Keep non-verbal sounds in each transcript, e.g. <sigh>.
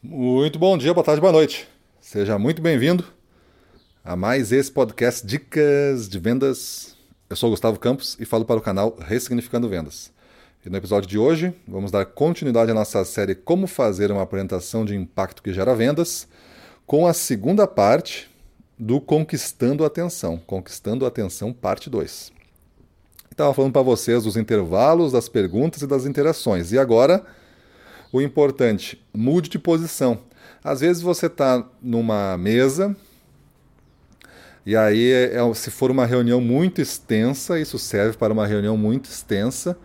Muito bom dia, boa tarde, boa noite. Seja muito bem-vindo a mais esse podcast Dicas de Vendas. Eu sou o Gustavo Campos e falo para o canal Ressignificando Vendas. E no episódio de hoje, vamos dar continuidade à nossa série Como Fazer uma Apresentação de Impacto que Gera Vendas, com a segunda parte do Conquistando a Atenção, Conquistando a Atenção, parte 2. Estava falando para vocês dos intervalos, das perguntas e das interações. E agora o importante, mude de posição. Às vezes você está numa mesa e aí, é, é, se for uma reunião muito extensa, isso serve para uma reunião muito extensa,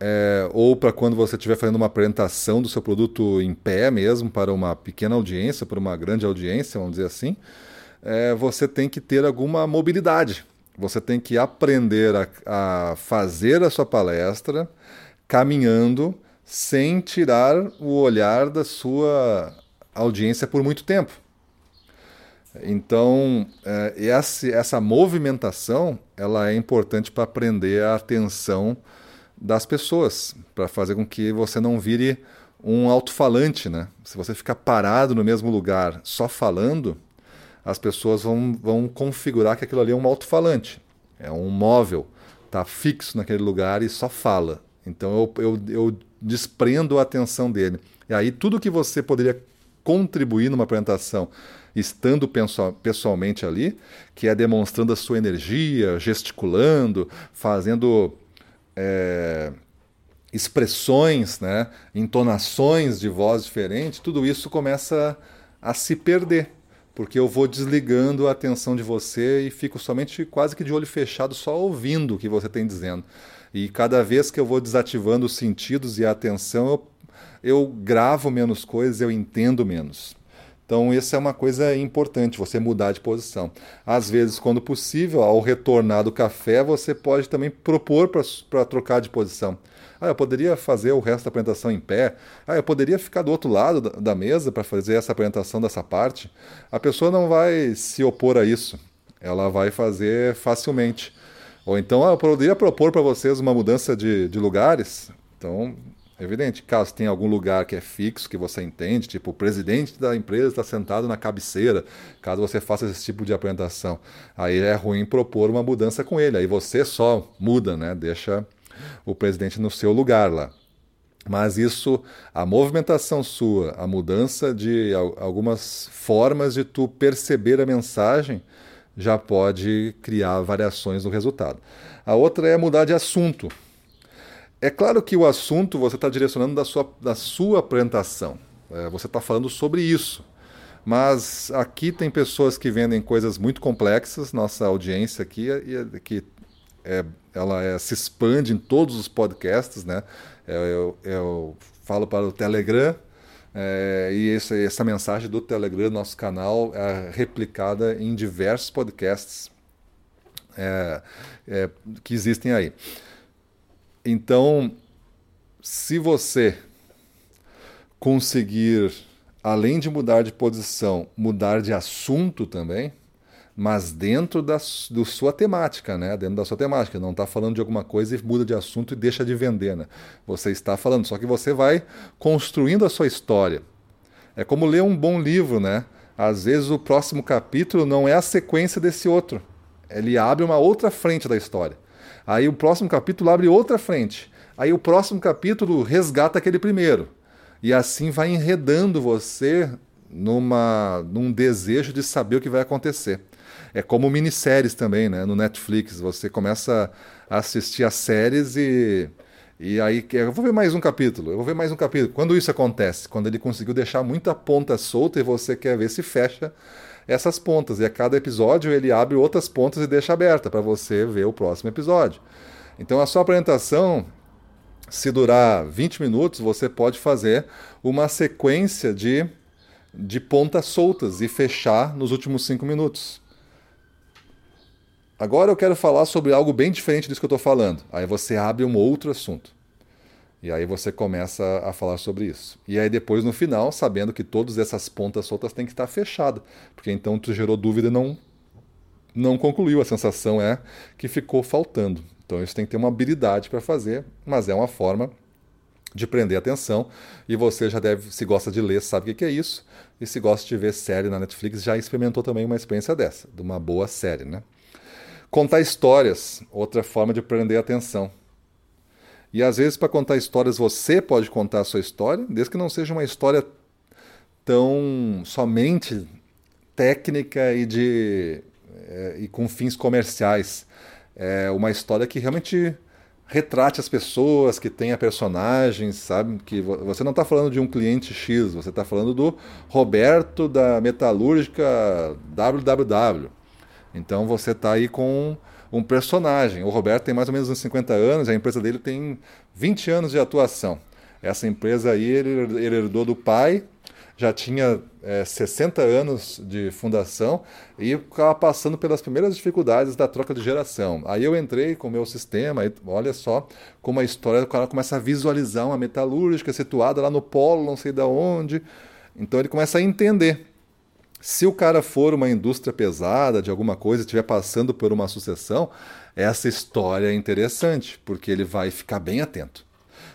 é, ou para quando você estiver fazendo uma apresentação do seu produto em pé mesmo, para uma pequena audiência, para uma grande audiência, vamos dizer assim, é, você tem que ter alguma mobilidade. Você tem que aprender a, a fazer a sua palestra caminhando sem tirar o olhar da sua audiência por muito tempo. Então, é, essa, movimentação ela é importante para prender a atenção das pessoas, para fazer com que você não vire um alto-falante. Né? Se você ficar parado no mesmo lugar só falando, as pessoas vão, vão configurar que aquilo ali é um alto-falante, é um móvel, está fixo naquele lugar e só fala. Então eu, eu, eu desprendo a atenção dele. E aí tudo que você poderia contribuir numa apresentação estando pessoalmente ali, que é demonstrando a sua energia, gesticulando, fazendo é, expressões, né, entonações de voz diferentes, tudo isso começa a se perder, porque eu vou desligando a atenção de você e fico somente quase que de olho fechado, só ouvindo o que você tem dizendo. E cada vez que eu vou desativando os sentidos e a atenção, eu, eu gravo menos coisas, eu entendo menos. Então, isso é uma coisa importante, você mudar de posição. Às vezes, quando possível, ao retornar do café, você pode também propor para trocar de posição. Ah, eu poderia fazer o resto da apresentação em pé. Ah, eu poderia ficar do outro lado da mesa para fazer essa apresentação dessa parte. A pessoa não vai se opor a isso. Ela vai fazer facilmente. Ou então, ah, eu poderia propor para vocês uma mudança de, de lugares. Então, evidente, caso tenha algum lugar que é fixo, que você entende, tipo o presidente da empresa está sentado na cabeceira, caso você faça esse tipo de apresentação, aí é ruim propor uma mudança com ele. Aí você só muda, né? Deixa o presidente no seu lugar lá. Mas isso, a movimentação sua, a mudança de algumas formas de tu perceber a mensagem, já pode criar variações no resultado. A outra é mudar de assunto. É claro que o assunto você está direcionando da sua, da sua apresentação. É, você está falando sobre isso. Mas aqui tem pessoas que vendem coisas muito complexas. Nossa audiência aqui é, é que é, ela é, se expande em todos os podcasts, né? Eu, eu, eu falo para o Telegram, é, e essa, essa mensagem do Telegram, nosso canal, é replicada em diversos podcasts é, é, que existem aí. Então, se você conseguir, além de mudar de posição, mudar de assunto também, mas dentro da do sua temática, né? Dentro da sua temática. Não está falando de alguma coisa e muda de assunto e deixa de vender, né? Você está falando, só que você vai construindo a sua história. É como ler um bom livro, né? Às vezes o próximo capítulo não é a sequência desse outro. Ele abre uma outra frente da história. Aí o próximo capítulo abre outra frente. Aí o próximo capítulo resgata aquele primeiro. E assim vai enredando você numa, num desejo de saber o que vai acontecer. É como minisséries também, né? No Netflix. Você começa a assistir as séries e. E aí, eu vou ver mais um capítulo, eu vou ver mais um capítulo. Quando isso acontece? Quando ele conseguiu deixar muita ponta solta e você quer ver se fecha essas pontas. E a cada episódio ele abre outras pontas e deixa aberta para você ver o próximo episódio. Então a sua apresentação, se durar 20 minutos, você pode fazer uma sequência de, de pontas soltas e fechar nos últimos 5 minutos. Agora eu quero falar sobre algo bem diferente disso que eu estou falando. Aí você abre um outro assunto. E aí você começa a falar sobre isso. E aí depois no final, sabendo que todas essas pontas soltas têm que estar fechadas, porque então tu gerou dúvida e não não concluiu. A sensação é que ficou faltando. Então isso tem que ter uma habilidade para fazer, mas é uma forma de prender atenção. E você já deve, se gosta de ler, sabe o que é isso. E se gosta de ver série na Netflix, já experimentou também uma experiência dessa, de uma boa série, né? Contar histórias, outra forma de prender a atenção. E às vezes, para contar histórias, você pode contar a sua história, desde que não seja uma história tão somente técnica e, de, é, e com fins comerciais. É uma história que realmente retrate as pessoas, que tenha personagens, sabe? Que você não está falando de um cliente X, você está falando do Roberto da metalúrgica WWW. Então você está aí com um personagem. O Roberto tem mais ou menos uns 50 anos, a empresa dele tem 20 anos de atuação. Essa empresa aí ele, ele herdou do pai, já tinha é, 60 anos de fundação e estava passando pelas primeiras dificuldades da troca de geração. Aí eu entrei com o meu sistema, e olha só como a história, o cara começa a visualizar uma metalúrgica situada lá no polo, não sei de onde. Então ele começa a entender. Se o cara for uma indústria pesada de alguma coisa, estiver passando por uma sucessão, essa história é interessante, porque ele vai ficar bem atento.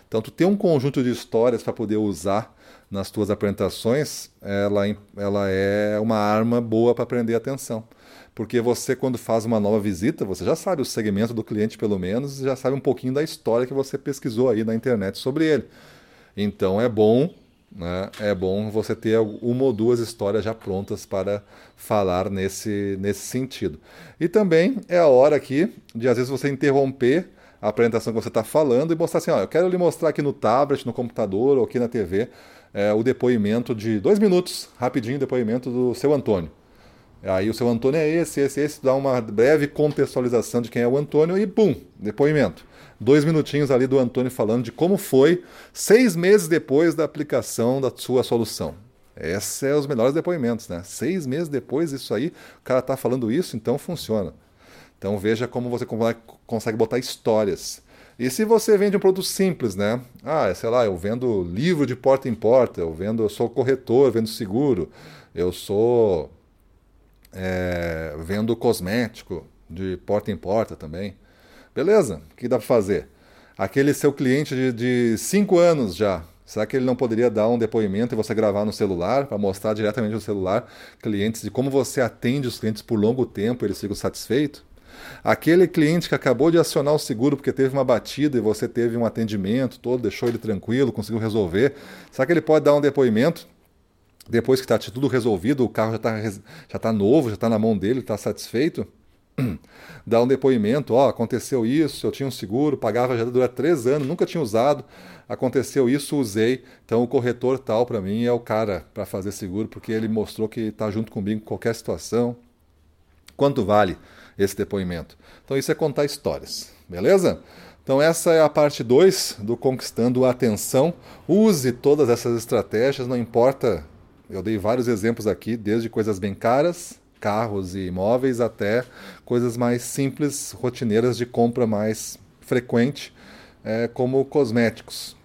Então, tu ter um conjunto de histórias para poder usar nas tuas apresentações, ela, ela é uma arma boa para prender atenção. Porque você, quando faz uma nova visita, você já sabe o segmento do cliente, pelo menos, já sabe um pouquinho da história que você pesquisou aí na internet sobre ele. Então é bom, né, é bom você ter uma ou duas histórias já prontas para falar nesse, nesse sentido. E também é a hora aqui de, às vezes, você interromper a apresentação que você está falando e mostrar assim, ó, eu quero lhe mostrar aqui no tablet, no computador ou aqui na TV é, o depoimento de dois minutos, rapidinho, depoimento do seu Antônio. Aí o seu Antônio é esse, esse, esse, dá uma breve contextualização de quem é o Antônio e pum, depoimento. Dois minutinhos ali do Antônio falando de como foi seis meses depois da aplicação da sua solução. Esses são os melhores depoimentos, né? Seis meses depois disso aí, o cara está falando isso, então funciona. Então veja como você consegue botar histórias. E se você vende um produto simples, né? Ah, sei lá, eu vendo livro de porta em porta, eu vendo, eu sou corretor, eu vendo seguro, eu sou é, vendo cosmético de porta em porta também. Beleza, o que dá para fazer? Aquele seu cliente de, de cinco anos já, será que ele não poderia dar um depoimento e você gravar no celular para mostrar diretamente no celular clientes de como você atende os clientes por longo tempo eles ficam satisfeitos? Aquele cliente que acabou de acionar o seguro porque teve uma batida e você teve um atendimento todo, deixou ele tranquilo, conseguiu resolver. Será que ele pode dar um depoimento? Depois que está tudo resolvido, o carro já está já tá novo, já está na mão dele, está satisfeito? <clears throat> Dá um depoimento, ó, aconteceu isso, eu tinha um seguro, pagava já durante três anos, nunca tinha usado, aconteceu isso, usei, então o corretor tal para mim é o cara para fazer seguro, porque ele mostrou que está junto comigo em qualquer situação. Quanto vale? esse depoimento. Então isso é contar histórias, beleza? Então essa é a parte 2 do Conquistando a Atenção. Use todas essas estratégias, não importa, eu dei vários exemplos aqui, desde coisas bem caras, carros e imóveis, até coisas mais simples, rotineiras de compra mais frequente, é, como cosméticos.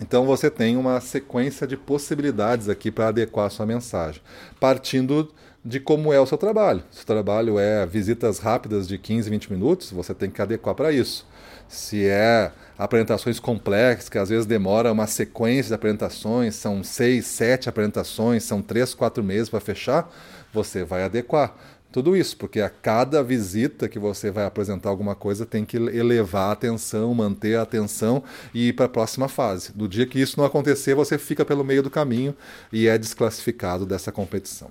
Então você tem uma sequência de possibilidades aqui para adequar a sua mensagem, partindo de como é o seu trabalho. Se o trabalho é visitas rápidas de 15, 20 minutos, você tem que adequar para isso. Se é apresentações complexas, que às vezes demora uma sequência de apresentações, são seis, sete apresentações, são três, quatro meses para fechar, você vai adequar. Tudo isso, porque a cada visita que você vai apresentar alguma coisa tem que elevar a atenção, manter a atenção e ir para a próxima fase. Do dia que isso não acontecer, você fica pelo meio do caminho e é desclassificado dessa competição.